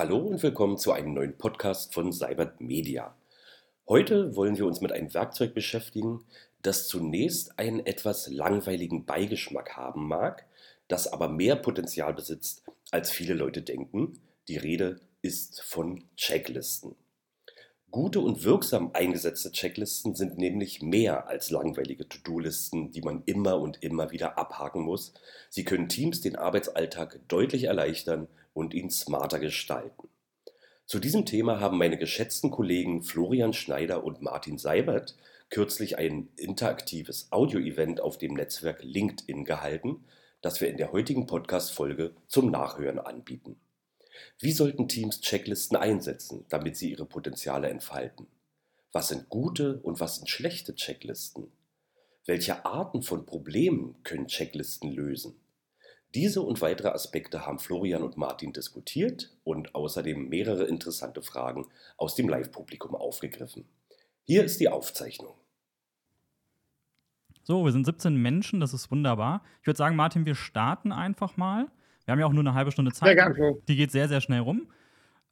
Hallo und willkommen zu einem neuen Podcast von Cybert Media. Heute wollen wir uns mit einem Werkzeug beschäftigen, das zunächst einen etwas langweiligen Beigeschmack haben mag, das aber mehr Potenzial besitzt, als viele Leute denken. Die Rede ist von Checklisten. Gute und wirksam eingesetzte Checklisten sind nämlich mehr als langweilige To-Do-Listen, die man immer und immer wieder abhaken muss. Sie können Teams den Arbeitsalltag deutlich erleichtern und ihn smarter gestalten. Zu diesem Thema haben meine geschätzten Kollegen Florian Schneider und Martin Seibert kürzlich ein interaktives Audio-Event auf dem Netzwerk LinkedIn gehalten, das wir in der heutigen Podcast-Folge zum Nachhören anbieten. Wie sollten Teams Checklisten einsetzen, damit sie ihre Potenziale entfalten? Was sind gute und was sind schlechte Checklisten? Welche Arten von Problemen können Checklisten lösen? Diese und weitere Aspekte haben Florian und Martin diskutiert und außerdem mehrere interessante Fragen aus dem Live-Publikum aufgegriffen. Hier ist die Aufzeichnung. So, wir sind 17 Menschen, das ist wunderbar. Ich würde sagen, Martin, wir starten einfach mal. Wir haben ja auch nur eine halbe Stunde Zeit. Sehr gerne. Die geht sehr, sehr schnell rum.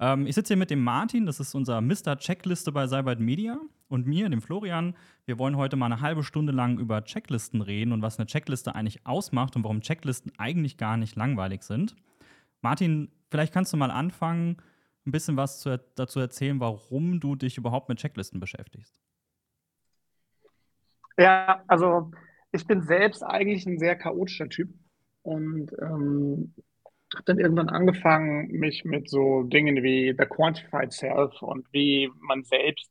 Ähm, ich sitze hier mit dem Martin, das ist unser Mr. Checkliste bei Cybert Media, und mir, dem Florian. Wir wollen heute mal eine halbe Stunde lang über Checklisten reden und was eine Checkliste eigentlich ausmacht und warum Checklisten eigentlich gar nicht langweilig sind. Martin, vielleicht kannst du mal anfangen, ein bisschen was zu, dazu erzählen, warum du dich überhaupt mit Checklisten beschäftigst. Ja, also ich bin selbst eigentlich ein sehr chaotischer Typ und ähm, habe dann irgendwann angefangen, mich mit so Dingen wie The Quantified Self und wie man selbst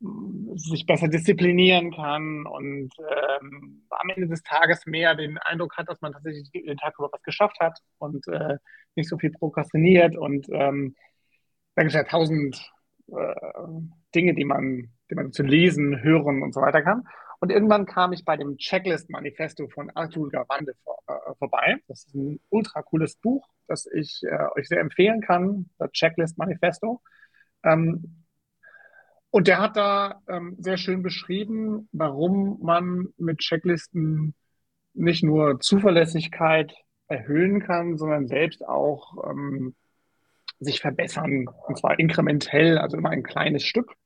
mm, sich besser disziplinieren kann und ähm, am Ende des Tages mehr den Eindruck hat, dass man tatsächlich den Tag über was geschafft hat und äh, nicht so viel prokrastiniert. Und ähm, da gibt es ja tausend äh, Dinge, die man, die man zu lesen, hören und so weiter kann. Und irgendwann kam ich bei dem Checklist-Manifesto von Arthur Gavande vor, äh, vorbei. Das ist ein ultra cooles Buch, das ich äh, euch sehr empfehlen kann, das Checklist-Manifesto. Ähm, und der hat da ähm, sehr schön beschrieben, warum man mit Checklisten nicht nur Zuverlässigkeit erhöhen kann, sondern selbst auch ähm, sich verbessern. Und zwar inkrementell, also immer ein kleines Stück,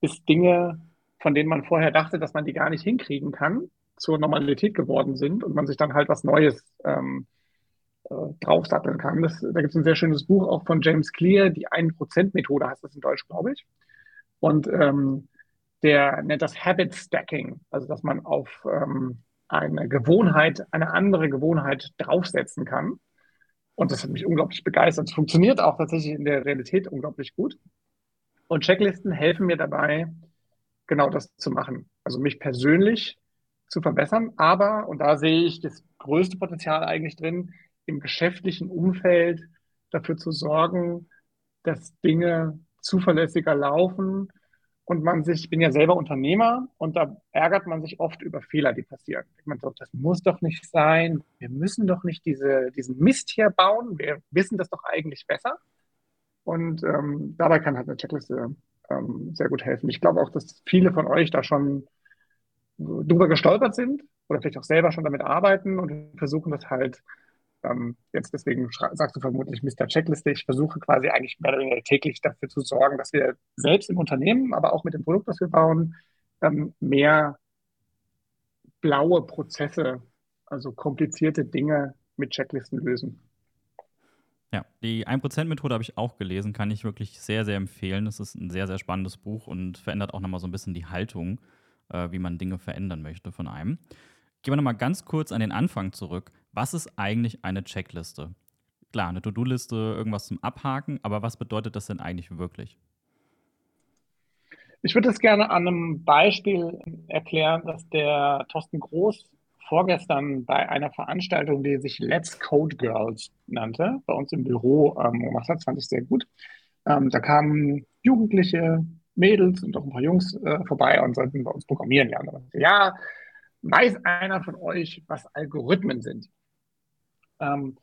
bis Dinge von denen man vorher dachte, dass man die gar nicht hinkriegen kann, zur Normalität geworden sind und man sich dann halt was Neues ähm, äh, draufsatteln kann. Das, da gibt es ein sehr schönes Buch auch von James Clear, die 1%-Methode heißt das in Deutsch, glaube ich. Und ähm, der nennt das Habit Stacking, also dass man auf ähm, eine Gewohnheit, eine andere Gewohnheit draufsetzen kann. Und das hat mich unglaublich begeistert. Es funktioniert auch tatsächlich in der Realität unglaublich gut. Und Checklisten helfen mir dabei, genau das zu machen. Also mich persönlich zu verbessern, aber, und da sehe ich das größte Potenzial eigentlich drin, im geschäftlichen Umfeld dafür zu sorgen, dass Dinge zuverlässiger laufen und man sich, ich bin ja selber Unternehmer und da ärgert man sich oft über Fehler, die passieren. Man sagt, das muss doch nicht sein, wir müssen doch nicht diese, diesen Mist hier bauen, wir wissen das doch eigentlich besser. Und ähm, dabei kann halt eine Checkliste ähm, sehr gut helfen. Ich glaube auch, dass viele von euch da schon drüber gestolpert sind oder vielleicht auch selber schon damit arbeiten und versuchen das halt ähm, jetzt deswegen sagst du vermutlich Mr. Checkliste. Ich versuche quasi eigentlich mehr oder weniger täglich dafür zu sorgen, dass wir selbst im Unternehmen, aber auch mit dem Produkt, das wir bauen, ähm, mehr blaue Prozesse, also komplizierte Dinge mit Checklisten lösen. Ja, die 1%-Methode habe ich auch gelesen, kann ich wirklich sehr, sehr empfehlen. Es ist ein sehr, sehr spannendes Buch und verändert auch nochmal so ein bisschen die Haltung, äh, wie man Dinge verändern möchte von einem. Gehen wir nochmal ganz kurz an den Anfang zurück. Was ist eigentlich eine Checkliste? Klar, eine To-Do-Liste, irgendwas zum Abhaken, aber was bedeutet das denn eigentlich wirklich? Ich würde es gerne an einem Beispiel erklären, das der Thorsten Groß vorgestern bei einer Veranstaltung, die sich Let's Code Girls nannte, bei uns im Büro ähm, gemacht fand ich sehr gut. Ähm, da kamen Jugendliche, Mädels und auch ein paar Jungs äh, vorbei und sollten bei uns programmieren lernen. Ja, weiß einer von euch, was Algorithmen sind? Ähm,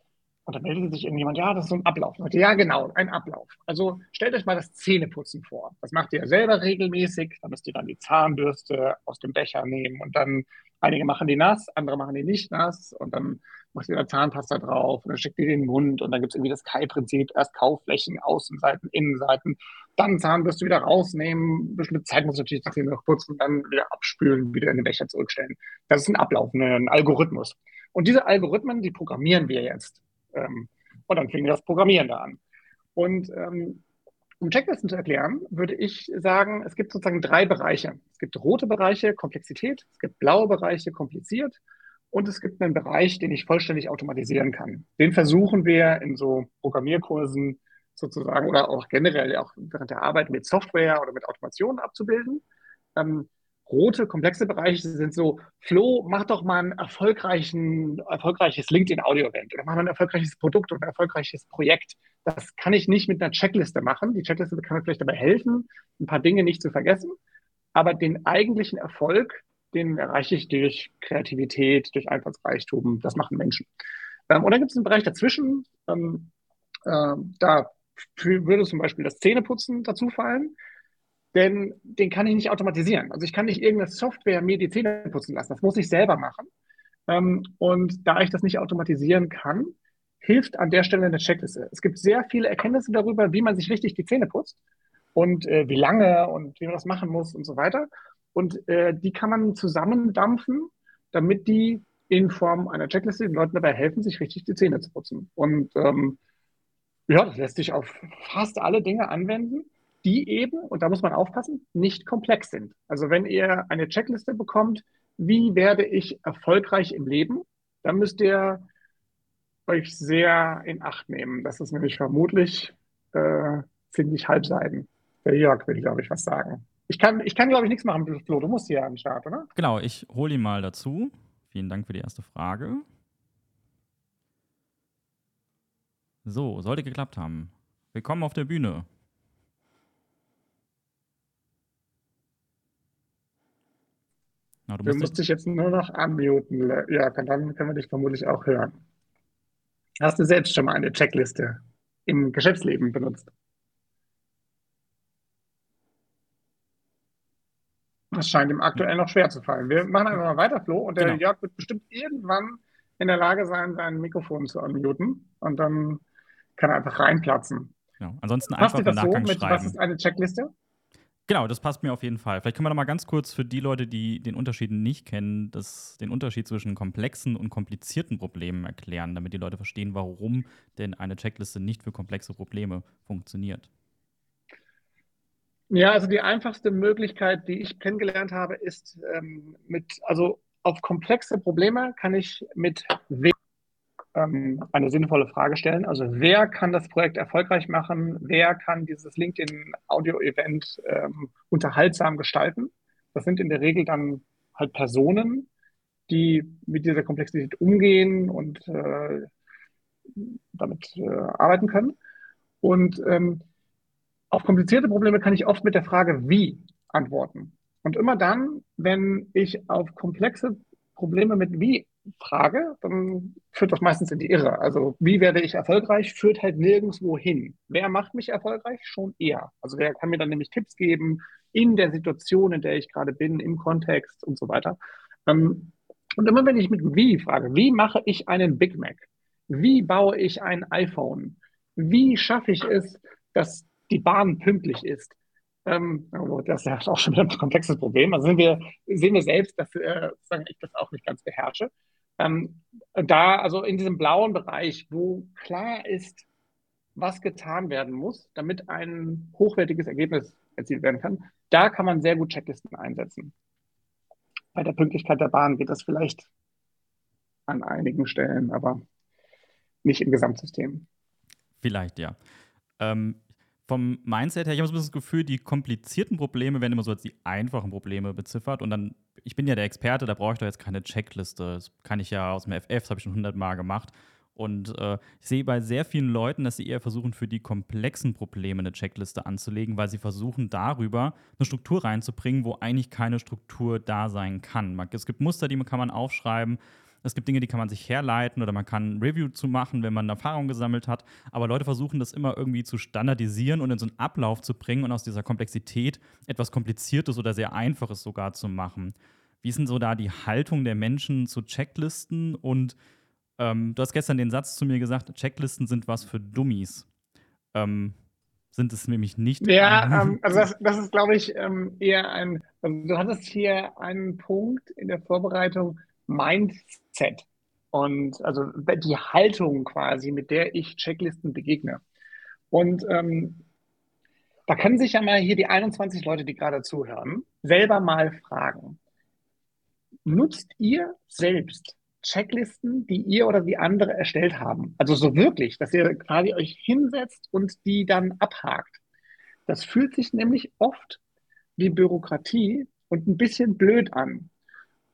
und dann meldete sich irgendjemand, ja, das ist so ein Ablauf. Und ja, genau, ein Ablauf. Also stellt euch mal das Zähneputzen vor. Das macht ihr selber regelmäßig. Da müsst ihr dann die Zahnbürste aus dem Becher nehmen und dann Einige machen die nass, andere machen die nicht nass und dann machst dir da Zahnpasta drauf und dann steckt dir den Mund und dann gibt es irgendwie das Kai-Prinzip, erst Kaufflächen, Außenseiten, Innenseiten, dann Zahnbürste wieder rausnehmen, bestimmte Zeit muss natürlich die Zähne noch putzen dann wieder abspülen, wieder in den Becher zurückstellen. Das ist ein Ablauf, ein Algorithmus. Und diese Algorithmen, die programmieren wir jetzt. Ähm, und dann fing das Programmieren da an. Und ähm, um Checklisten zu erklären, würde ich sagen, es gibt sozusagen drei Bereiche. Es gibt rote Bereiche, Komplexität, es gibt blaue Bereiche, kompliziert und es gibt einen Bereich, den ich vollständig automatisieren kann. Den versuchen wir in so Programmierkursen sozusagen oder auch generell auch während der Arbeit mit Software oder mit Automation abzubilden. Ähm, rote, komplexe Bereiche sind so, Flo, mach doch mal ein erfolgreiches LinkedIn-Audio-Event oder mach mal ein erfolgreiches Produkt oder ein erfolgreiches Projekt. Das kann ich nicht mit einer Checkliste machen. Die Checkliste kann mir vielleicht dabei helfen, ein paar Dinge nicht zu vergessen. Aber den eigentlichen Erfolg, den erreiche ich durch Kreativität, durch Einfallsreichtum. Das machen Menschen. Ähm, und dann gibt es einen Bereich dazwischen. Ähm, äh, da würde zum Beispiel das Zähneputzen dazu fallen denn den kann ich nicht automatisieren. Also ich kann nicht irgendeine Software mir die Zähne putzen lassen. Das muss ich selber machen. Ähm, und da ich das nicht automatisieren kann, hilft an der Stelle eine Checkliste. Es gibt sehr viele Erkenntnisse darüber, wie man sich richtig die Zähne putzt und äh, wie lange und wie man das machen muss und so weiter. Und äh, die kann man zusammendampfen, damit die in Form einer Checkliste den Leuten dabei helfen, sich richtig die Zähne zu putzen. Und ähm, ja, das lässt sich auf fast alle Dinge anwenden die eben, und da muss man aufpassen, nicht komplex sind. Also wenn ihr eine Checkliste bekommt, wie werde ich erfolgreich im Leben, dann müsst ihr euch sehr in Acht nehmen. Das ist nämlich vermutlich äh, ziemlich Halbseiten. Der Jörg will, glaube ich, was sagen. Ich kann, ich kann glaube ich, nichts machen, Flo. Du musst hier an den Start, oder? Genau, ich hole ihn mal dazu. Vielen Dank für die erste Frage. So, sollte geklappt haben. Willkommen auf der Bühne. Na, du, du musst dich jetzt nur noch unmuten. Ja, dann können wir dich vermutlich auch hören. Hast du selbst schon mal eine Checkliste im Geschäftsleben benutzt? Das scheint ihm aktuell noch schwer zu fallen. Wir machen einfach mal weiter, Flo. Und der genau. Jörg wird bestimmt irgendwann in der Lage sein, sein Mikrofon zu unmuten. Und dann kann er einfach reinplatzen. Genau. Ansonsten einfach Passt einfach so mit, schreiben. Was ist eine Checkliste? Genau, das passt mir auf jeden Fall. Vielleicht können wir noch mal ganz kurz für die Leute, die den Unterschied nicht kennen, das, den Unterschied zwischen komplexen und komplizierten Problemen erklären, damit die Leute verstehen, warum denn eine Checkliste nicht für komplexe Probleme funktioniert. Ja, also die einfachste Möglichkeit, die ich kennengelernt habe, ist ähm, mit, also auf komplexe Probleme kann ich mit W ähm, eine sinnvolle Frage stellen. Also wer kann das Projekt erfolgreich machen? Wer kann dieses LinkedIn-Audio-Event ähm, unterhaltsam gestalten? Das sind in der Regel dann halt Personen, die mit dieser Komplexität umgehen und äh, damit äh, arbeiten können. Und ähm, auf komplizierte Probleme kann ich oft mit der Frage wie antworten. Und immer dann, wenn ich auf komplexe Probleme mit wie frage, dann führt das meistens in die Irre. Also wie werde ich erfolgreich, führt halt nirgendwo hin. Wer macht mich erfolgreich? Schon er. Also wer kann mir dann nämlich Tipps geben in der Situation, in der ich gerade bin, im Kontext und so weiter. Ähm, und immer wenn ich mit wie frage, wie mache ich einen Big Mac? Wie baue ich ein iPhone? Wie schaffe ich es, dass die Bahn pünktlich ist? Ähm, das ist ja auch schon wieder ein komplexes Problem. Also wir, sehen wir selbst, dass äh, ich das auch nicht ganz beherrsche. Ähm, da, also in diesem blauen Bereich, wo klar ist, was getan werden muss, damit ein hochwertiges Ergebnis erzielt werden kann, da kann man sehr gut Checklisten einsetzen. Bei der Pünktlichkeit der Bahn geht das vielleicht an einigen Stellen, aber nicht im Gesamtsystem. Vielleicht, ja. Ähm, vom Mindset her, ich habe so ein bisschen das Gefühl, die komplizierten Probleme werden immer so als die einfachen Probleme beziffert. Und dann, ich bin ja der Experte, da brauche ich doch jetzt keine Checkliste. Das kann ich ja aus dem FF, das habe ich schon hundertmal gemacht. Und äh, ich sehe bei sehr vielen Leuten, dass sie eher versuchen, für die komplexen Probleme eine Checkliste anzulegen, weil sie versuchen, darüber eine Struktur reinzubringen, wo eigentlich keine Struktur da sein kann. Es gibt Muster, die kann man aufschreiben es gibt Dinge, die kann man sich herleiten oder man kann ein Review zu machen, wenn man Erfahrung gesammelt hat. Aber Leute versuchen das immer irgendwie zu standardisieren und in so einen Ablauf zu bringen und aus dieser Komplexität etwas Kompliziertes oder sehr Einfaches sogar zu machen. Wie ist denn so da die Haltung der Menschen zu Checklisten und Ähm, du hast gestern den Satz zu mir gesagt, Checklisten sind was für Dummies. Ähm, sind es nämlich nicht. Ja, ähm, also das, das ist, glaube ich, ähm, eher ein, also du hattest hier einen Punkt in der Vorbereitung, Mindset. Und also die Haltung quasi, mit der ich Checklisten begegne. Und ähm, da können sich ja mal hier die 21 Leute, die gerade zuhören, selber mal fragen. Nutzt ihr selbst Checklisten, die ihr oder die andere erstellt haben? Also so wirklich, dass ihr quasi euch hinsetzt und die dann abhakt. Das fühlt sich nämlich oft wie Bürokratie und ein bisschen blöd an.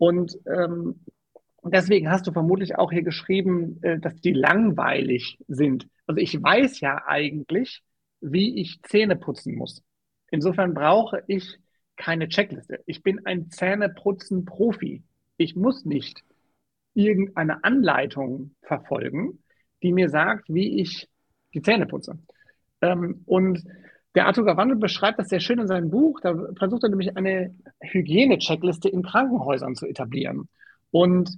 Und ähm, deswegen hast du vermutlich auch hier geschrieben, äh, dass die langweilig sind. Also ich weiß ja eigentlich, wie ich Zähne putzen muss. Insofern brauche ich keine Checkliste. Ich bin ein Zähneputzen-Profi. Ich muss nicht irgendeine Anleitung verfolgen, die mir sagt, wie ich die Zähne putze. Ähm, und der Arthur Gawandel beschreibt das sehr schön in seinem Buch. Da versucht er nämlich eine Hygiene-Checkliste in Krankenhäusern zu etablieren. Und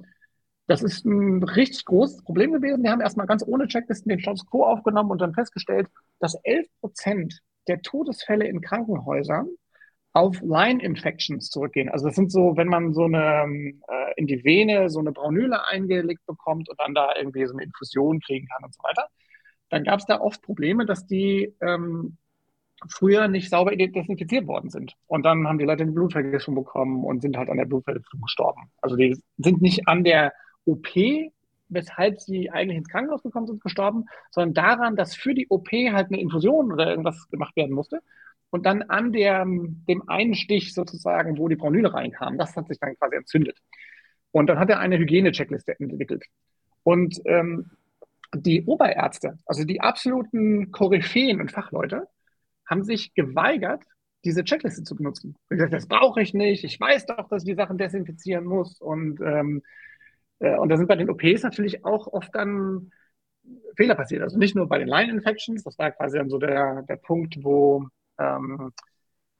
das ist ein richtig großes Problem gewesen. Wir haben erstmal ganz ohne Checklisten den Status quo aufgenommen und dann festgestellt, dass 11 Prozent der Todesfälle in Krankenhäusern auf Line-Infections zurückgehen. Also das sind so, wenn man so eine äh, in die Vene so eine Braunüle eingelegt bekommt und dann da irgendwie so eine Infusion kriegen kann und so weiter, dann gab es da oft Probleme, dass die ähm, früher nicht sauber desinfiziert worden sind. Und dann haben die Leute eine Blutvergiftung bekommen und sind halt an der Blutvergiftung gestorben. Also die sind nicht an der OP, weshalb sie eigentlich ins Krankenhaus gekommen sind, gestorben, sondern daran, dass für die OP halt eine Infusion oder irgendwas gemacht werden musste. Und dann an der, dem einen Stich sozusagen, wo die Braunüle reinkam, das hat sich dann quasi entzündet. Und dann hat er eine Hygiene-Checkliste entwickelt. Und ähm, die Oberärzte, also die absoluten Koryphäen und Fachleute, haben sich geweigert, diese Checkliste zu benutzen. Und gesagt, das brauche ich nicht. Ich weiß doch, dass ich die Sachen desinfizieren muss. Und ähm, äh, und da sind bei den OPs natürlich auch oft dann Fehler passiert. Also nicht nur bei den Line-Infections, das war quasi dann so der, der Punkt, wo, ähm,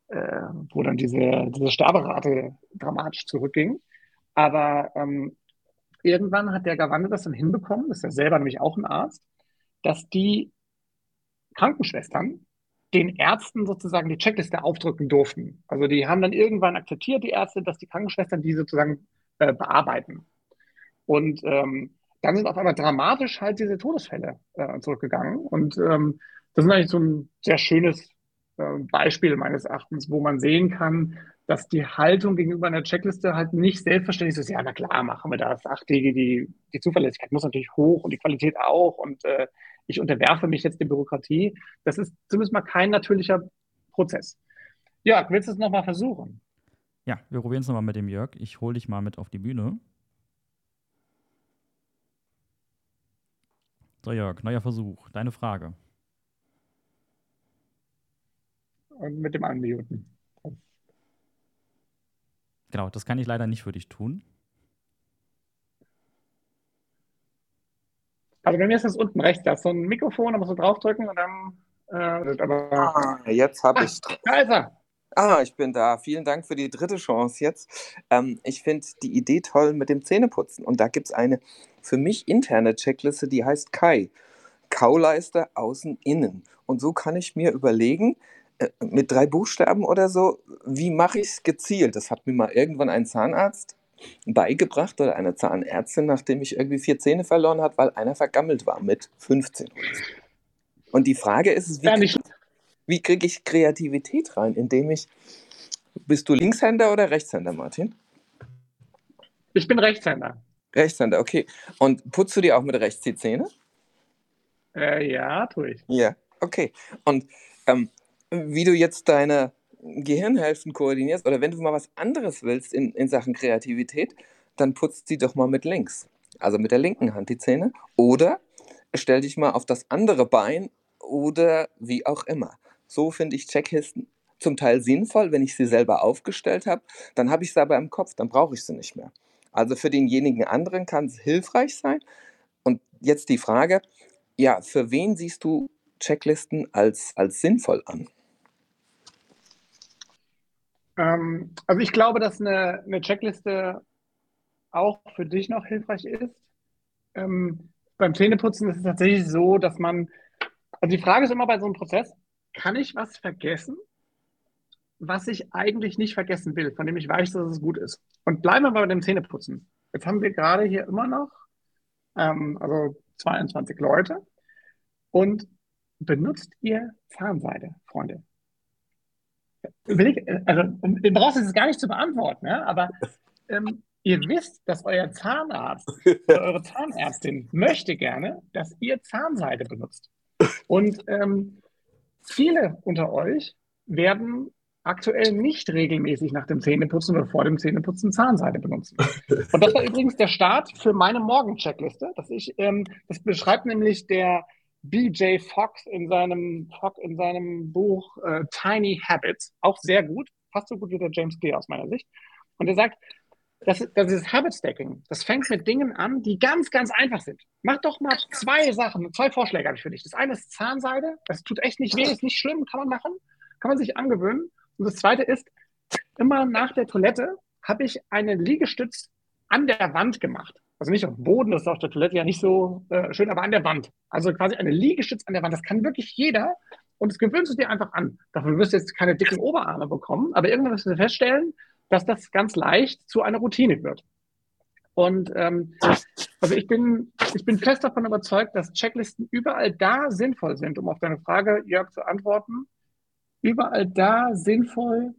äh, wo dann diese, diese Sterberate dramatisch zurückging. Aber ähm, irgendwann hat der Gavande das dann hinbekommen, das ist ja selber nämlich auch ein Arzt, dass die Krankenschwestern den Ärzten sozusagen die Checkliste aufdrücken durften. Also die haben dann irgendwann akzeptiert, die Ärzte, dass die Krankenschwestern die sozusagen äh, bearbeiten. Und ähm, dann sind auf einmal dramatisch halt diese Todesfälle äh, zurückgegangen. Und ähm, das ist eigentlich so ein sehr schönes äh, Beispiel meines Erachtens, wo man sehen kann, dass die Haltung gegenüber einer Checkliste halt nicht selbstverständlich ist, ja, na klar, machen wir das. Ach, die, die, die Zuverlässigkeit muss natürlich hoch und die Qualität auch und äh, ich unterwerfe mich jetzt der Bürokratie. Das ist zumindest mal kein natürlicher Prozess. Ja, willst du es nochmal versuchen? Ja, wir probieren es nochmal mit dem Jörg. Ich hole dich mal mit auf die Bühne. So, Jörg, neuer Versuch. Deine Frage. Und mit dem Unmuten. Genau, das kann ich leider nicht für dich tun. Also bei mir ist das unten rechts, da ist so ein Mikrofon, da musst du draufdrücken und dann. Äh, ah, jetzt habe ich. Da ist er. Ah, ich bin da. Vielen Dank für die dritte Chance jetzt. Ähm, ich finde die Idee toll mit dem Zähneputzen. Und da gibt es eine für mich interne Checkliste, die heißt Kai. Kauleiste außen innen. Und so kann ich mir überlegen, äh, mit drei Buchstaben oder so, wie mache ich es gezielt? Das hat mir mal irgendwann ein Zahnarzt beigebracht oder eine Zahnärztin, nachdem ich irgendwie vier Zähne verloren habe, weil einer vergammelt war mit 15. Und die Frage ist, wie, krieg, wie kriege ich Kreativität rein, indem ich, bist du Linkshänder oder Rechtshänder, Martin? Ich bin Rechtshänder. Rechtshänder, okay. Und putzt du dir auch mit rechts die Zähne? Äh, ja, tue ich. Ja, okay. Und ähm, wie du jetzt deine Gehirnhälften koordinierst oder wenn du mal was anderes willst in, in Sachen Kreativität, dann putzt sie doch mal mit links. Also mit der linken Hand die Zähne. Oder stell dich mal auf das andere Bein oder wie auch immer. So finde ich Checklisten zum Teil sinnvoll, wenn ich sie selber aufgestellt habe. Dann habe ich sie aber im Kopf, dann brauche ich sie nicht mehr. Also für denjenigen anderen kann es hilfreich sein. Und jetzt die Frage, ja, für wen siehst du Checklisten als, als sinnvoll an? Ähm, also ich glaube, dass eine, eine Checkliste auch für dich noch hilfreich ist, ähm, beim Zähneputzen ist es tatsächlich so, dass man, also die Frage ist immer bei so einem Prozess, kann ich was vergessen, was ich eigentlich nicht vergessen will, von dem ich weiß, dass es gut ist? Und bleiben wir bei dem Zähneputzen. Jetzt haben wir gerade hier immer noch, ähm, also 22 Leute. Und benutzt ihr Zahnseide, Freunde? Ich, also, du brauchst es gar nicht zu beantworten, ja? aber ähm, ihr wisst, dass euer Zahnarzt oder eure Zahnärztin möchte gerne, dass ihr Zahnseide benutzt. Und ähm, viele unter euch werden aktuell nicht regelmäßig nach dem Zähneputzen oder vor dem Zähneputzen Zahnseide benutzen. Und das war übrigens der Start für meine Morgen-Checkliste. Ich, ähm, das beschreibt nämlich der BJ Fox in seinem, in seinem Buch äh, Tiny Habits, auch sehr gut, fast so gut wie der James Clear aus meiner Sicht. Und er sagt, das, das ist Habit Stacking. Das fängt mit Dingen an, die ganz, ganz einfach sind. Mach doch mal zwei Sachen, zwei Vorschläge habe ich für dich. Das eine ist Zahnseide, das tut echt nicht weh, ist nicht schlimm, kann man machen, kann man sich angewöhnen. Und das zweite ist, immer nach der Toilette habe ich einen Liegestütz an der Wand gemacht. Also nicht auf dem Boden, das ist auf der Toilette ja nicht so äh, schön, aber an der Wand. Also quasi eine Liegestütz an der Wand. Das kann wirklich jeder. Und das gewöhnst du dir einfach an. Dafür wirst du jetzt keine dicken Oberarme bekommen, aber irgendwann wirst du feststellen, dass das ganz leicht zu einer Routine wird. Und ähm, also ich bin, ich bin fest davon überzeugt, dass Checklisten überall da sinnvoll sind, um auf deine Frage, Jörg, zu antworten. Überall da sinnvoll,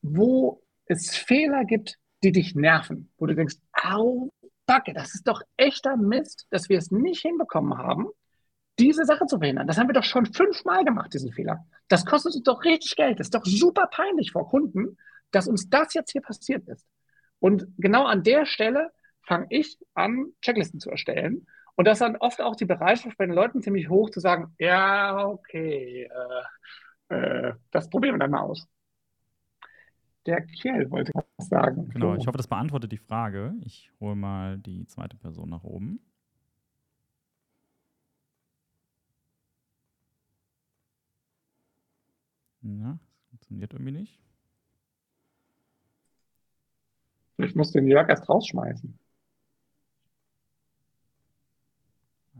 wo es Fehler gibt, die dich nerven, wo du denkst, au, Backe, das ist doch echter Mist, dass wir es nicht hinbekommen haben, diese Sache zu verhindern. Das haben wir doch schon fünfmal gemacht, diesen Fehler. Das kostet uns doch richtig Geld. Das ist doch super peinlich vor Kunden, dass uns das jetzt hier passiert ist. Und genau an der Stelle fange ich an, Checklisten zu erstellen. Und das ist dann oft auch die Bereitschaft bei den Leuten ziemlich hoch zu sagen, ja, okay, äh, äh, das probieren wir dann mal aus. Der Kiel wollte was sagen. Genau, ich hoffe, das beantwortet die Frage. Ich hole mal die zweite Person nach oben. Ja, das funktioniert irgendwie nicht. Ich muss den Jörg erst rausschmeißen.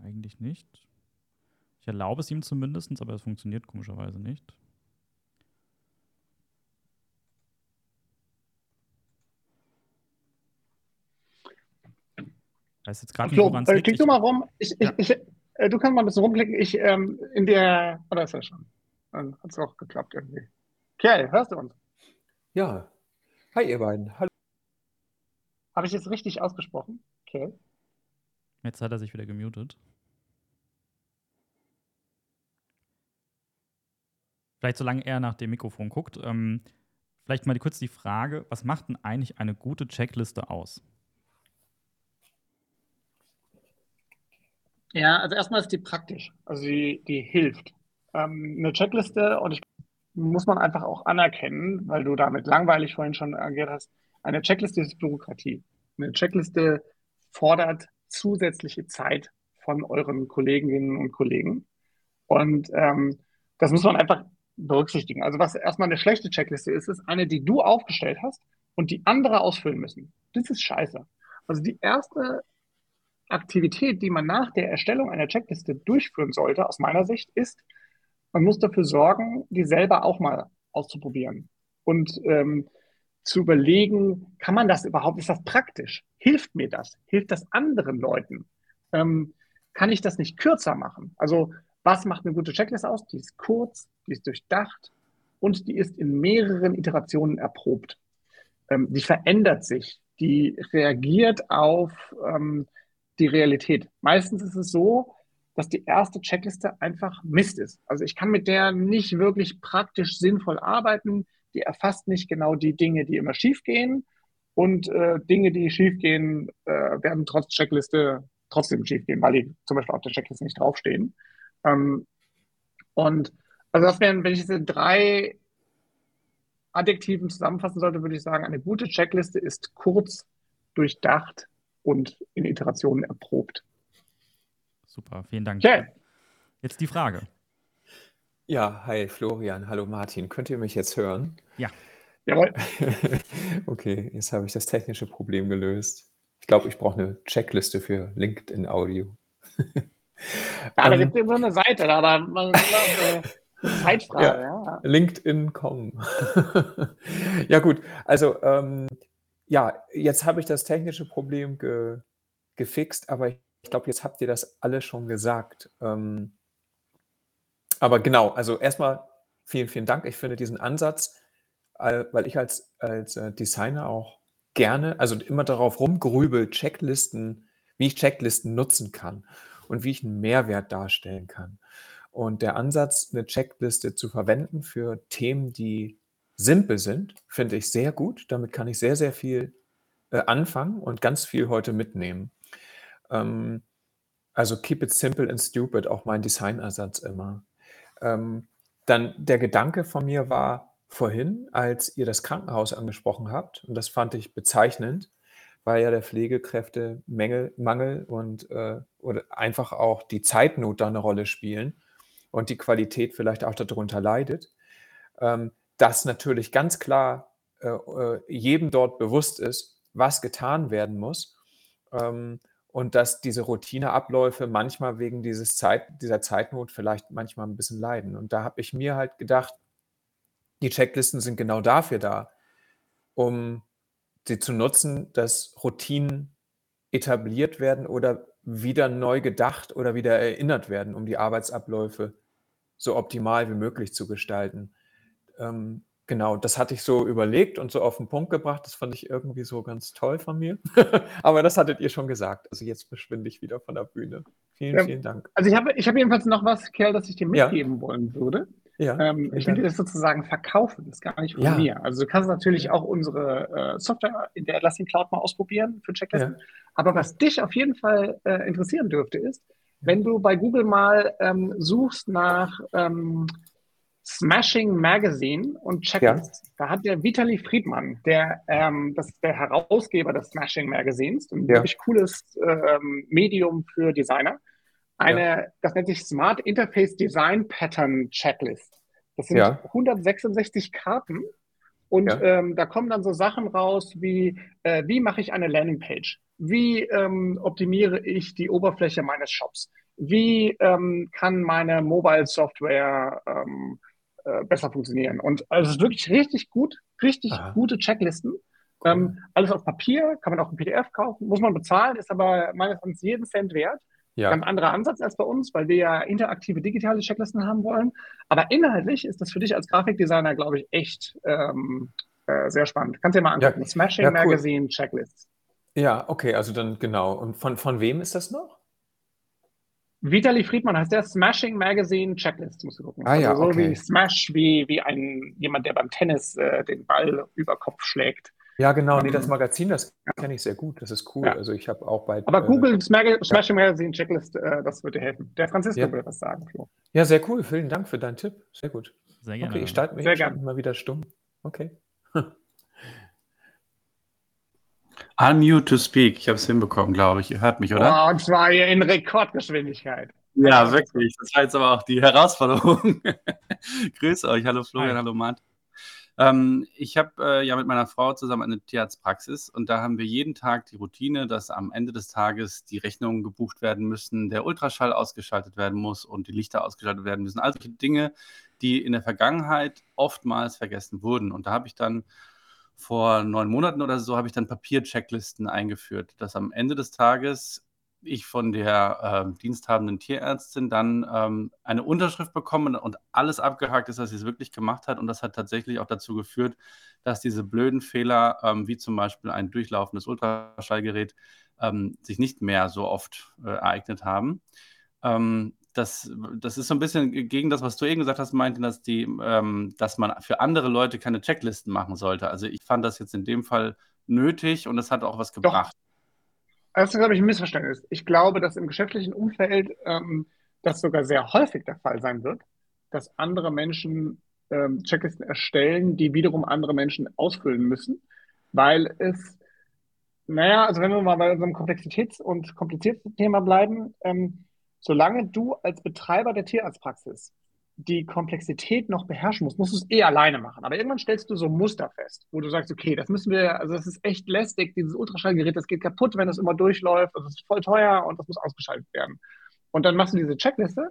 Eigentlich nicht. Ich erlaube es ihm zumindest, aber es funktioniert komischerweise nicht. Weiß jetzt gerade nicht, woran es äh, liegt. Du mal rum. Ich, ja. ich, äh, du kannst mal ein bisschen rumklicken. Ich, ähm, in der, oder oh, ist ja schon. Dann hat es auch geklappt irgendwie. Kerl, hörst du uns? Ja. Hi, ihr beiden. Hallo. Habe ich jetzt richtig ausgesprochen? Okay. Jetzt hat er sich wieder gemutet. Vielleicht solange er nach dem Mikrofon guckt, ähm, vielleicht mal kurz die Frage, was macht denn eigentlich eine gute Checkliste aus? Ja, also erstmal ist die praktisch, also die, die hilft. Ähm, eine Checkliste, und ich muss man einfach auch anerkennen, weil du damit langweilig vorhin schon agiert hast, eine Checkliste ist Bürokratie. Eine Checkliste fordert zusätzliche Zeit von euren Kolleginnen und Kollegen. Und ähm, das muss man einfach berücksichtigen. Also was erstmal eine schlechte Checkliste ist, ist eine, die du aufgestellt hast und die andere ausfüllen müssen. Das ist scheiße. Also die erste Aktivität, die man nach der Erstellung einer Checkliste durchführen sollte, aus meiner Sicht, ist, man muss dafür sorgen, die selber auch mal auszuprobieren. Und ähm, zu überlegen, kann man das überhaupt, ist das praktisch? Hilft mir das? Hilft das anderen Leuten? Ähm, kann ich das nicht kürzer machen? Also was macht eine gute Checkliste aus? Die ist kurz, die ist durchdacht und die ist in mehreren Iterationen erprobt. Ähm, die verändert sich, die reagiert auf ähm, die Realität. Meistens ist es so, dass die erste Checkliste einfach Mist ist. Also ich kann mit der nicht wirklich praktisch sinnvoll arbeiten die erfasst nicht genau die Dinge, die immer schiefgehen. Und äh, Dinge, die schiefgehen, äh, werden trotz Checkliste trotzdem schiefgehen, weil die zum Beispiel auf der Checkliste nicht draufstehen. Ähm, und also das wären, wenn ich diese drei Adjektiven zusammenfassen sollte, würde ich sagen, eine gute Checkliste ist kurz, durchdacht und in Iterationen erprobt. Super, vielen Dank. Okay. Jetzt die Frage. Ja, hi Florian, hallo Martin. Könnt ihr mich jetzt hören? Ja. Jawohl. Okay, jetzt habe ich das technische Problem gelöst. Ich glaube, ich brauche eine Checkliste für LinkedIn Audio. Ja, da gibt es so eine Seite, da, da man, eine Zeitfrage. Ja, ja. LinkedIn.com. ja, gut. Also, ähm, ja, jetzt habe ich das technische Problem ge gefixt, aber ich glaube, jetzt habt ihr das alle schon gesagt. Ähm, aber genau, also erstmal vielen, vielen Dank. Ich finde diesen Ansatz, äh, weil ich als, als äh, Designer auch gerne, also immer darauf rumgrübel, Checklisten, wie ich Checklisten nutzen kann und wie ich einen Mehrwert darstellen kann. Und der Ansatz, eine Checkliste zu verwenden für Themen, die simpel sind, finde ich sehr gut. Damit kann ich sehr, sehr viel äh, anfangen und ganz viel heute mitnehmen. Ähm, also keep it simple and stupid, auch mein Designersatz immer. Ähm, dann der Gedanke von mir war vorhin, als ihr das Krankenhaus angesprochen habt, und das fand ich bezeichnend, weil ja der Pflegekräftemangel Mangel und äh, oder einfach auch die Zeitnot da eine Rolle spielen und die Qualität vielleicht auch darunter leidet, ähm, dass natürlich ganz klar äh, äh, jedem dort bewusst ist, was getan werden muss ähm, und dass diese Routineabläufe manchmal wegen dieses Zeit, dieser Zeitnot vielleicht manchmal ein bisschen leiden. Und da habe ich mir halt gedacht, die Checklisten sind genau dafür da, um sie zu nutzen, dass Routinen etabliert werden oder wieder neu gedacht oder wieder erinnert werden, um die Arbeitsabläufe so optimal wie möglich zu gestalten. Ähm, genau, das hatte ich so überlegt und so auf den Punkt gebracht. Das fand ich irgendwie so ganz toll von mir. Aber das hattet ihr schon gesagt. Also jetzt verschwinde ich wieder von der Bühne. Vielen, ja, vielen Dank. Also ich habe ich hab jedenfalls noch was, Kerl, das ich dir mitgeben ja. wollen würde. Ja, ähm, ich will dir das sozusagen verkaufen, das ist gar nicht von ja. mir. Also du kannst natürlich auch unsere äh, Software in der Atlassian Cloud mal ausprobieren für Checklisten. Aber was dich auf jeden Fall äh, interessieren dürfte, ist, wenn du bei Google mal ähm, suchst nach ähm, Smashing Magazine und Checklists, ja. da hat der Vitali Friedmann, der, ähm, das ist der Herausgeber des Smashing Magazines, ein ja. wirklich cooles ähm, Medium für Designer, eine, ja. das nennt sich Smart Interface Design Pattern Checklist. Das sind 166 Karten und ähm, da kommen dann so Sachen raus wie, äh, wie mache ich eine Landingpage? Wie ähm, optimiere ich die Oberfläche meines Shops? Wie ähm, kann meine Mobile Software ähm, äh, besser funktionieren? Und also es ist wirklich richtig gut, richtig Aha. gute Checklisten. Cool. Ähm, alles auf Papier, kann man auch im PDF kaufen, muss man bezahlen, ist aber meines Erachtens jeden Cent wert. Ja. Ganz anderer Ansatz als bei uns, weil wir ja interaktive digitale Checklisten haben wollen. Aber inhaltlich ist das für dich als Grafikdesigner, glaube ich, echt ähm, äh, sehr spannend. Kannst du dir mal angucken. Ja. Smashing ja, cool. Magazine Checklists. Ja, okay, also dann genau. Und von, von wem ist das noch? Vitali Friedmann heißt der Smashing Magazine Checklist, musst du gucken. Ah, ja, also so okay. wie Smash, wie, wie ein, jemand, der beim Tennis äh, den Ball über Kopf schlägt. Ja, genau, nee, das ähm, Magazin, das kenne ich sehr gut. Das ist cool. Ja. Also ich habe auch bei. Aber äh, Google Smag Smashing Magazine Checklist, äh, das würde dir helfen. Der Francisco ja. würde was sagen, Flo. Ja, sehr cool. Vielen Dank für deinen Tipp. Sehr gut. Sehr gerne. Okay, ich starte mich mal wieder stumm. Okay. Unmute to speak. Ich habe es hinbekommen, glaube ich. Ihr hört mich, oder? Oh, und zwar hier in Rekordgeschwindigkeit. Ja, wirklich. Das war jetzt aber auch die Herausforderung. Grüß euch. Hallo Florian, Hi. hallo Matt. Ähm, ich habe äh, ja mit meiner Frau zusammen eine Tierarztpraxis und da haben wir jeden Tag die Routine, dass am Ende des Tages die Rechnungen gebucht werden müssen, der Ultraschall ausgeschaltet werden muss und die Lichter ausgeschaltet werden müssen. Also Dinge, die in der Vergangenheit oftmals vergessen wurden. Und da habe ich dann vor neun Monaten oder so habe ich dann Papierchecklisten eingeführt, dass am Ende des Tages ich von der äh, diensthabenden Tierärztin dann ähm, eine Unterschrift bekomme und alles abgehakt ist, dass sie es wirklich gemacht hat. Und das hat tatsächlich auch dazu geführt, dass diese blöden Fehler, ähm, wie zum Beispiel ein durchlaufendes Ultraschallgerät, ähm, sich nicht mehr so oft äh, ereignet haben. Das, das ist so ein bisschen gegen das, was du eben gesagt hast, meinte, dass, die, ähm, dass man für andere Leute keine Checklisten machen sollte. Also ich fand das jetzt in dem Fall nötig und es hat auch was gebracht. Doch. Das ist, glaube ich, ein Missverständnis. Ich glaube, dass im geschäftlichen Umfeld ähm, das sogar sehr häufig der Fall sein wird, dass andere Menschen ähm, Checklisten erstellen, die wiederum andere Menschen ausfüllen müssen, weil es, naja, also wenn wir mal bei unserem Komplexitäts- und Komplizierthema bleiben, ähm, solange du als Betreiber der Tierarztpraxis die Komplexität noch beherrschen musst, musst du es eh alleine machen. Aber irgendwann stellst du so Muster fest, wo du sagst, okay, das müssen wir, also das ist echt lästig, dieses Ultraschallgerät, das geht kaputt, wenn es immer durchläuft, das ist voll teuer und das muss ausgeschaltet werden. Und dann machst du diese Checkliste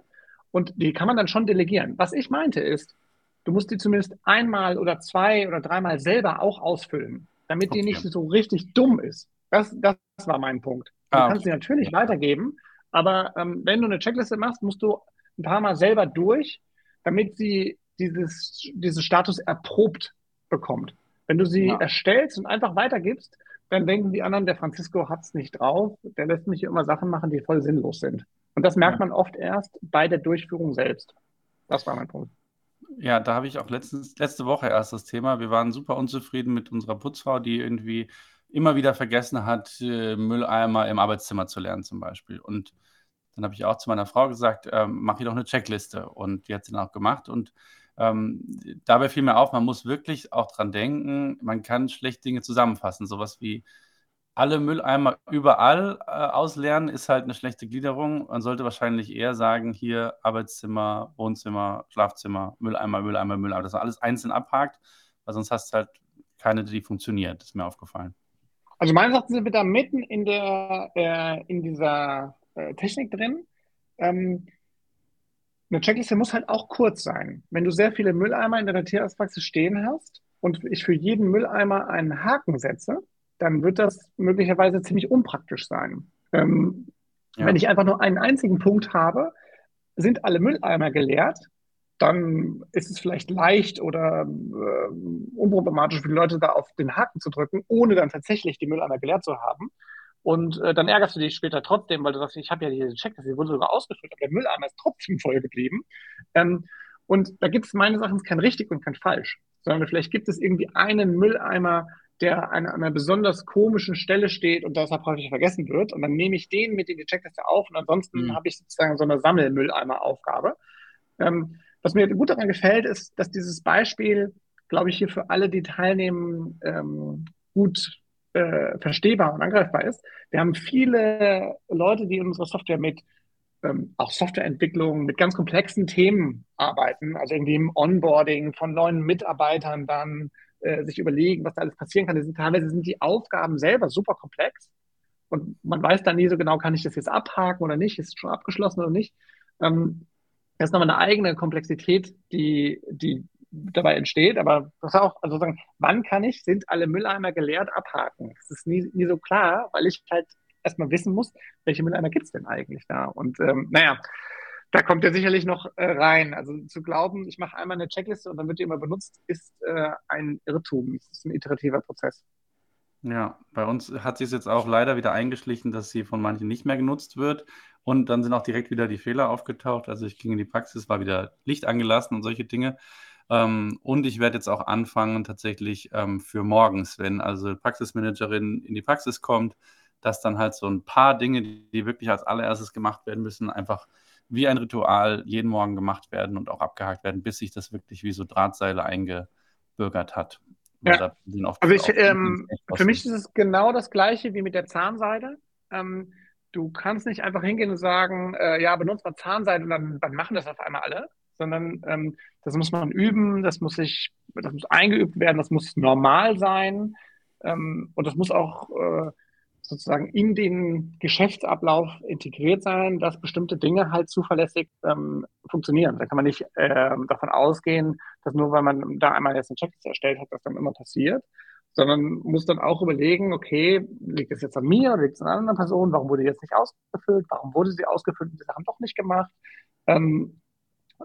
und die kann man dann schon delegieren. Was ich meinte ist, du musst die zumindest einmal oder zwei oder dreimal selber auch ausfüllen, damit okay. die nicht so richtig dumm ist. Das, das war mein Punkt. Du ah, kannst okay. sie natürlich weitergeben, aber ähm, wenn du eine Checkliste machst, musst du ein paar Mal selber durch, damit sie dieses, diesen Status erprobt bekommt. Wenn du sie ja. erstellst und einfach weitergibst, dann denken die anderen, der Francisco hat es nicht drauf, der lässt mich immer Sachen machen, die voll sinnlos sind. Und das merkt ja. man oft erst bei der Durchführung selbst. Das war mein Punkt. Ja, da habe ich auch letztens, letzte Woche erst das Thema. Wir waren super unzufrieden mit unserer Putzfrau, die irgendwie immer wieder vergessen hat, äh, Mülleimer im Arbeitszimmer zu lernen, zum Beispiel. Und dann habe ich auch zu meiner Frau gesagt, ähm, mach hier doch eine Checkliste. Und die hat sie dann auch gemacht. Und ähm, dabei fiel mir auf, man muss wirklich auch dran denken, man kann schlecht Dinge zusammenfassen. Sowas wie alle Mülleimer überall äh, ausleeren ist halt eine schlechte Gliederung. Man sollte wahrscheinlich eher sagen, hier Arbeitszimmer, Wohnzimmer, Schlafzimmer, Mülleimer, Mülleimer, Mülleimer, dass man alles einzeln abhakt, weil sonst hast du halt keine, die funktioniert. Ist mir aufgefallen. Also meines Erachtens sind wir da mitten in der äh, in dieser äh, Technik drin. Ähm, eine Checkliste muss halt auch kurz sein. Wenn du sehr viele Mülleimer in deiner Tierarztpraxis stehen hast und ich für jeden Mülleimer einen Haken setze, dann wird das möglicherweise ziemlich unpraktisch sein. Ähm, ja. Wenn ich einfach nur einen einzigen Punkt habe, sind alle Mülleimer geleert, dann ist es vielleicht leicht oder äh, unproblematisch für die Leute da auf den Haken zu drücken, ohne dann tatsächlich die Mülleimer geleert zu haben. Und äh, dann ärgerst du dich später trotzdem, weil du sagst, ich habe ja diese Checkliste, die wurde sogar ausgefüllt, aber der Mülleimer ist trotzdem voll geblieben. Ähm, und da gibt es meines Erachtens kein richtig und kein falsch, sondern vielleicht gibt es irgendwie einen Mülleimer, der an einer besonders komischen Stelle steht und deshalb häufig vergessen wird. Und dann nehme ich den mit in die Checkliste auf und ansonsten mhm. habe ich sozusagen so eine Sammelmülleimer-Aufgabe. Ähm, was mir gut daran gefällt, ist, dass dieses Beispiel, glaube ich, hier für alle, die teilnehmen, ähm, gut äh, verstehbar und angreifbar ist. Wir haben viele Leute, die in unserer Software mit ähm, auch Softwareentwicklung, mit ganz komplexen Themen arbeiten, also irgendwie im Onboarding von neuen Mitarbeitern dann äh, sich überlegen, was da alles passieren kann. Sind, teilweise sind die Aufgaben selber super komplex und man weiß dann nie so genau, kann ich das jetzt abhaken oder nicht, ist es schon abgeschlossen oder nicht. Ähm, das ist nochmal eine eigene Komplexität, die, die dabei entsteht. Aber das auch, also sagen, wann kann ich, sind alle Mülleimer geleert, abhaken? Das ist nie, nie so klar, weil ich halt erstmal wissen muss, welche Mülleimer gibt es denn eigentlich da? Und ähm, naja, da kommt ja sicherlich noch äh, rein. Also zu glauben, ich mache einmal eine Checkliste und dann wird die immer benutzt, ist äh, ein Irrtum. Es ist ein iterativer Prozess. Ja, bei uns hat sich jetzt auch leider wieder eingeschlichen, dass sie von manchen nicht mehr genutzt wird. Und dann sind auch direkt wieder die Fehler aufgetaucht. Also ich ging in die Praxis, war wieder Licht angelassen und solche Dinge. Ähm, und ich werde jetzt auch anfangen, tatsächlich ähm, für morgens, wenn also Praxismanagerin in die Praxis kommt, dass dann halt so ein paar Dinge, die wirklich als allererstes gemacht werden müssen, einfach wie ein Ritual jeden Morgen gemacht werden und auch abgehakt werden, bis sich das wirklich wie so Drahtseile eingebürgert hat. Ja. also ich, ähm, für mich ist es genau das gleiche wie mit der Zahnseide. Ähm, du kannst nicht einfach hingehen und sagen, äh, ja, benutzt mal Zahnseide und dann, dann machen das auf einmal alle, sondern ähm, das muss man üben, das muss sich, das muss eingeübt werden, das muss normal sein ähm, und das muss auch äh, sozusagen in den Geschäftsablauf integriert sein, dass bestimmte Dinge halt zuverlässig ähm, funktionieren. Da kann man nicht äh, davon ausgehen, dass nur weil man da einmal jetzt einen Checklist erstellt hat, das dann immer passiert, sondern muss dann auch überlegen, okay, liegt es jetzt an mir liegt es an einer anderen Person? Warum wurde die jetzt nicht ausgefüllt? Warum wurde sie ausgefüllt und die Sachen doch nicht gemacht? Ähm,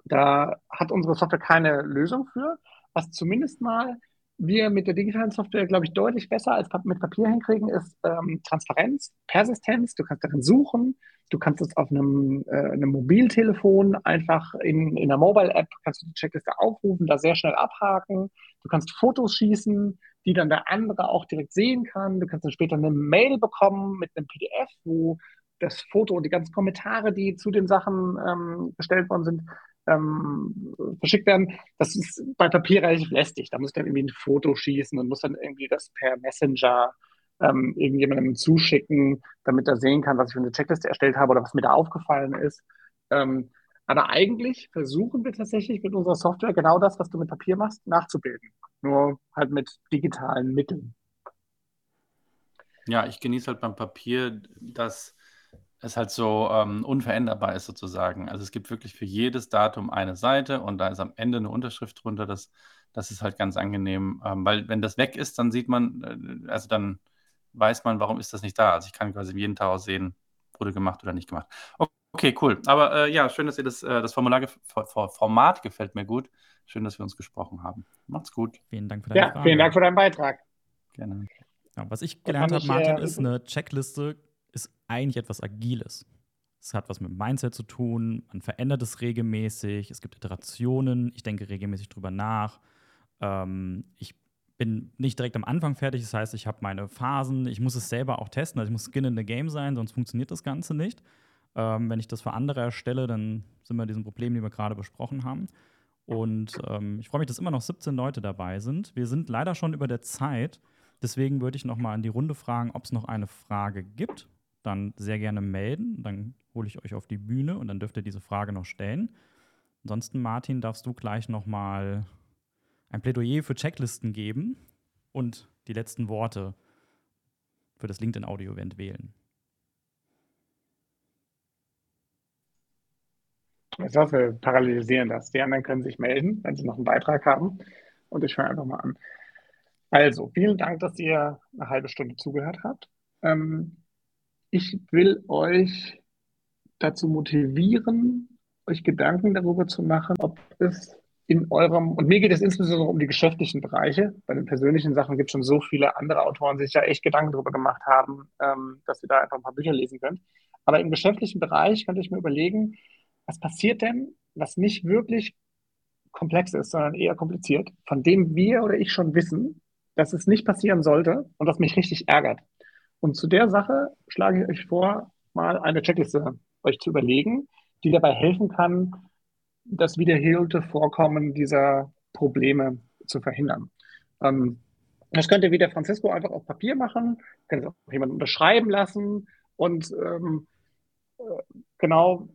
da hat unsere Software keine Lösung für, was zumindest mal wir mit der digitalen Software, glaube ich, deutlich besser als mit Papier hinkriegen, ist ähm, Transparenz, Persistenz. Du kannst darin suchen. Du kannst es auf einem, äh, einem Mobiltelefon einfach in, in der Mobile-App, kannst du die Checkliste aufrufen, da sehr schnell abhaken. Du kannst Fotos schießen, die dann der andere auch direkt sehen kann. Du kannst dann später eine Mail bekommen mit einem PDF, wo das Foto und die ganzen Kommentare, die zu den Sachen ähm, gestellt worden sind, ähm, verschickt werden. Das ist bei Papier relativ lästig. Da muss ich dann irgendwie ein Foto schießen und muss dann irgendwie das per Messenger ähm, irgendjemandem zuschicken, damit er sehen kann, was ich für eine Checkliste erstellt habe oder was mir da aufgefallen ist. Ähm, Aber eigentlich versuchen wir tatsächlich mit unserer Software genau das, was du mit Papier machst, nachzubilden. Nur halt mit digitalen Mitteln. Ja, ich genieße halt beim Papier, dass es halt so ähm, unveränderbar ist sozusagen. Also es gibt wirklich für jedes Datum eine Seite und da ist am Ende eine Unterschrift drunter. Das, das ist halt ganz angenehm, ähm, weil wenn das weg ist, dann sieht man, äh, also dann weiß man, warum ist das nicht da. Also ich kann quasi jeden Tag sehen, wurde gemacht oder nicht gemacht. Okay, cool. Aber äh, ja, schön, dass ihr das, äh, das Formular, Format gefällt mir gut. Schön, dass wir uns gesprochen haben. Macht's gut. Vielen Dank für deine ja, Frage. Vielen Dank für deinen Beitrag. Gerne. Ja, was ich gelernt habe, Martin, ist, eine Checkliste ist eigentlich etwas Agiles. Es hat was mit Mindset zu tun, man verändert es regelmäßig, es gibt Iterationen, ich denke regelmäßig drüber nach. Ähm, ich bin nicht direkt am Anfang fertig, das heißt, ich habe meine Phasen, ich muss es selber auch testen, also ich muss Skin in the Game sein, sonst funktioniert das Ganze nicht. Ähm, wenn ich das für andere erstelle, dann sind wir diesen Problem, die wir gerade besprochen haben. Und ähm, ich freue mich, dass immer noch 17 Leute dabei sind. Wir sind leider schon über der Zeit. Deswegen würde ich noch mal in die Runde fragen, ob es noch eine Frage gibt. Dann sehr gerne melden. Dann hole ich euch auf die Bühne und dann dürft ihr diese Frage noch stellen. Ansonsten, Martin, darfst du gleich noch mal ein Plädoyer für Checklisten geben und die letzten Worte für das LinkedIn-Audio-Event wählen. Ich hoffe, wir parallelisieren das. Die anderen können sich melden, wenn sie noch einen Beitrag haben. Und ich fange einfach mal an. Also, vielen Dank, dass ihr eine halbe Stunde zugehört habt. Ähm, ich will euch dazu motivieren, euch Gedanken darüber zu machen, ob es in eurem, und mir geht es insbesondere um die geschäftlichen Bereiche. Bei den persönlichen Sachen gibt es schon so viele andere Autoren, die sich ja echt Gedanken darüber gemacht haben, ähm, dass ihr da einfach ein paar Bücher lesen könnt. Aber im geschäftlichen Bereich könnte ich mir überlegen, was passiert denn, was nicht wirklich komplex ist, sondern eher kompliziert, von dem wir oder ich schon wissen, dass es nicht passieren sollte und das mich richtig ärgert. Und zu der Sache schlage ich euch vor, mal eine Checkliste euch zu überlegen, die dabei helfen kann, das wiederholte Vorkommen dieser Probleme zu verhindern. Ähm, das könnt ihr wie der Francisco einfach auf Papier machen, könnt ihr auch jemanden unterschreiben lassen und ähm, äh, genau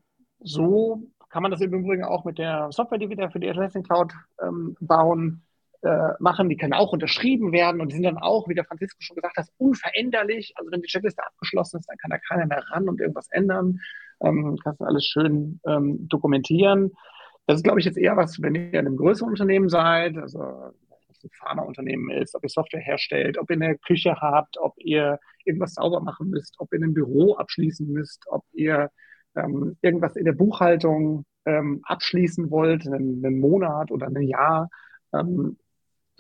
so kann man das im Übrigen auch mit der Software, die wir da für die Atlassian Cloud ähm, bauen, äh, machen. Die können auch unterschrieben werden und die sind dann auch, wie der Francisco schon gesagt hat, unveränderlich. Also wenn die Checkliste abgeschlossen ist, dann kann da keiner mehr ran und irgendwas ändern. Ähm, kannst du alles schön ähm, dokumentieren. Das ist, glaube ich, jetzt eher was, wenn ihr in einem größeren Unternehmen seid, also ob es ein Pharmaunternehmen ist, ob ihr Software herstellt, ob ihr eine Küche habt, ob ihr irgendwas sauber machen müsst, ob ihr ein Büro abschließen müsst, ob ihr ähm, irgendwas in der Buchhaltung ähm, abschließen wollt, einen, einen, Monat oder ein Jahr, ähm,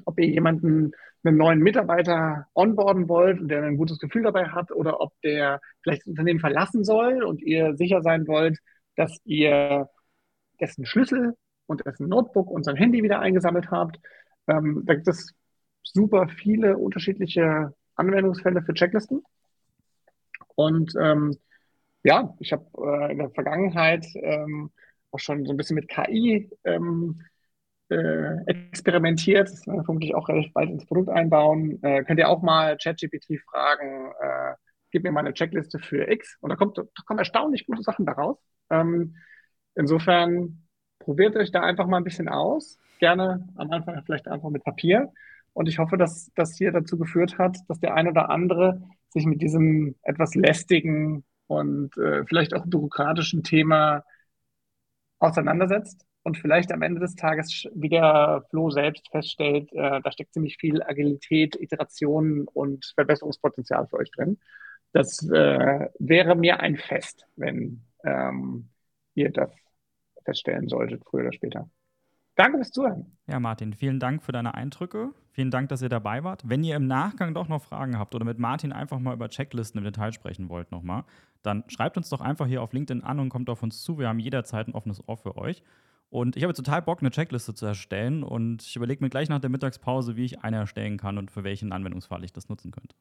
ob ihr jemanden, einen neuen Mitarbeiter onboarden wollt und der ein gutes Gefühl dabei hat oder ob der vielleicht das Unternehmen verlassen soll und ihr sicher sein wollt, dass ihr dessen Schlüssel und dessen Notebook und sein Handy wieder eingesammelt habt. Ähm, da gibt es super viele unterschiedliche Anwendungsfälle für Checklisten. Und ähm, ja, ich habe äh, in der Vergangenheit ähm, auch schon so ein bisschen mit KI ähm, äh, experimentiert. Das werden wir vermutlich auch relativ bald ins Produkt einbauen. Äh, könnt ihr auch mal ChatGPT fragen, äh, gib mir mal eine Checkliste für X. Und da, kommt, da kommen erstaunlich gute Sachen daraus. Ähm, insofern probiert euch da einfach mal ein bisschen aus. Gerne am Anfang vielleicht einfach mit Papier. Und ich hoffe, dass das hier dazu geführt hat, dass der ein oder andere sich mit diesem etwas lästigen und äh, vielleicht auch bürokratischen Thema auseinandersetzt und vielleicht am Ende des Tages, wie der Flo selbst feststellt, äh, da steckt ziemlich viel Agilität, Iteration und Verbesserungspotenzial für euch drin. Das äh, wäre mir ein Fest, wenn ähm, ihr das feststellen solltet, früher oder später. Danke fürs Zuhören. Ja, Martin, vielen Dank für deine Eindrücke. Vielen Dank, dass ihr dabei wart. Wenn ihr im Nachgang doch noch Fragen habt oder mit Martin einfach mal über Checklisten im Detail sprechen wollt nochmal, dann schreibt uns doch einfach hier auf LinkedIn an und kommt auf uns zu. Wir haben jederzeit ein offenes Ohr für euch. Und ich habe total Bock, eine Checkliste zu erstellen und ich überlege mir gleich nach der Mittagspause, wie ich eine erstellen kann und für welchen Anwendungsfall ich das nutzen könnte.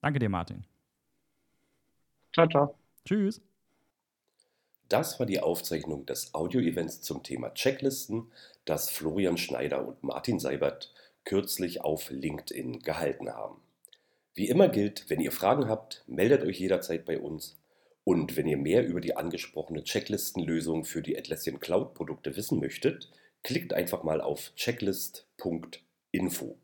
Danke dir, Martin. Ciao, ciao. Tschüss. Das war die Aufzeichnung des Audio-Events zum Thema Checklisten, das Florian Schneider und Martin Seibert kürzlich auf LinkedIn gehalten haben. Wie immer gilt, wenn ihr Fragen habt, meldet euch jederzeit bei uns Und wenn ihr mehr über die angesprochene Checklistenlösung für die Atlassian Cloud Produkte wissen möchtet, klickt einfach mal auf checklist.info.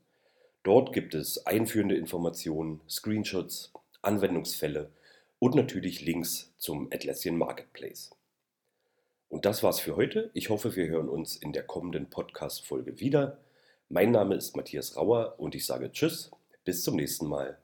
Dort gibt es einführende Informationen, Screenshots, Anwendungsfälle und natürlich Links zum Atlassian Marketplace. Und das war's für heute. Ich hoffe, wir hören uns in der kommenden Podcast-Folge wieder. Mein Name ist Matthias Rauer und ich sage Tschüss, bis zum nächsten Mal.